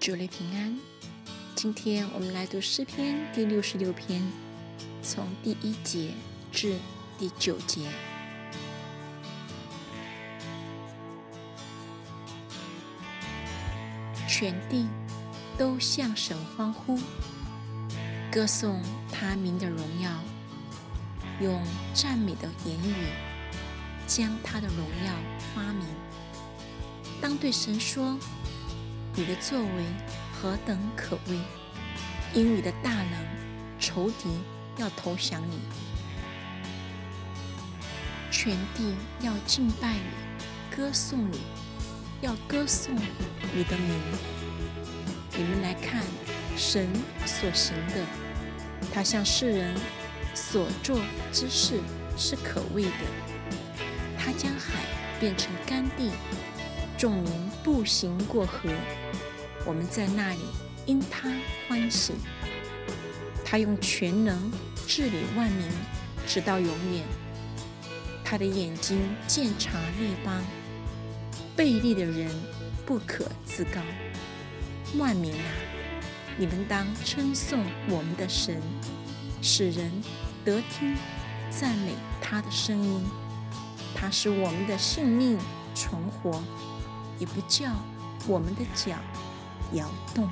主内平安。今天我们来读诗篇第六十六篇，从第一节至第九节。全地都向神欢呼，歌颂他名的荣耀，用赞美的言语将他的荣耀发明。当对神说：“你的作为何等可畏！因你的大能，仇敌要投降你，全地要敬拜你，歌颂你，要歌颂你的名。你们来看神所行的，他向世人所做之事是可畏的。他将海变成干地。”众民步行过河，我们在那里因他欢喜。他用全能治理万民，直到永远。他的眼睛鉴察列邦，背利的人不可自高。万民啊，你们当称颂我们的神，使人得听赞美他的声音。他使我们的性命存活。也不叫我们的脚摇动。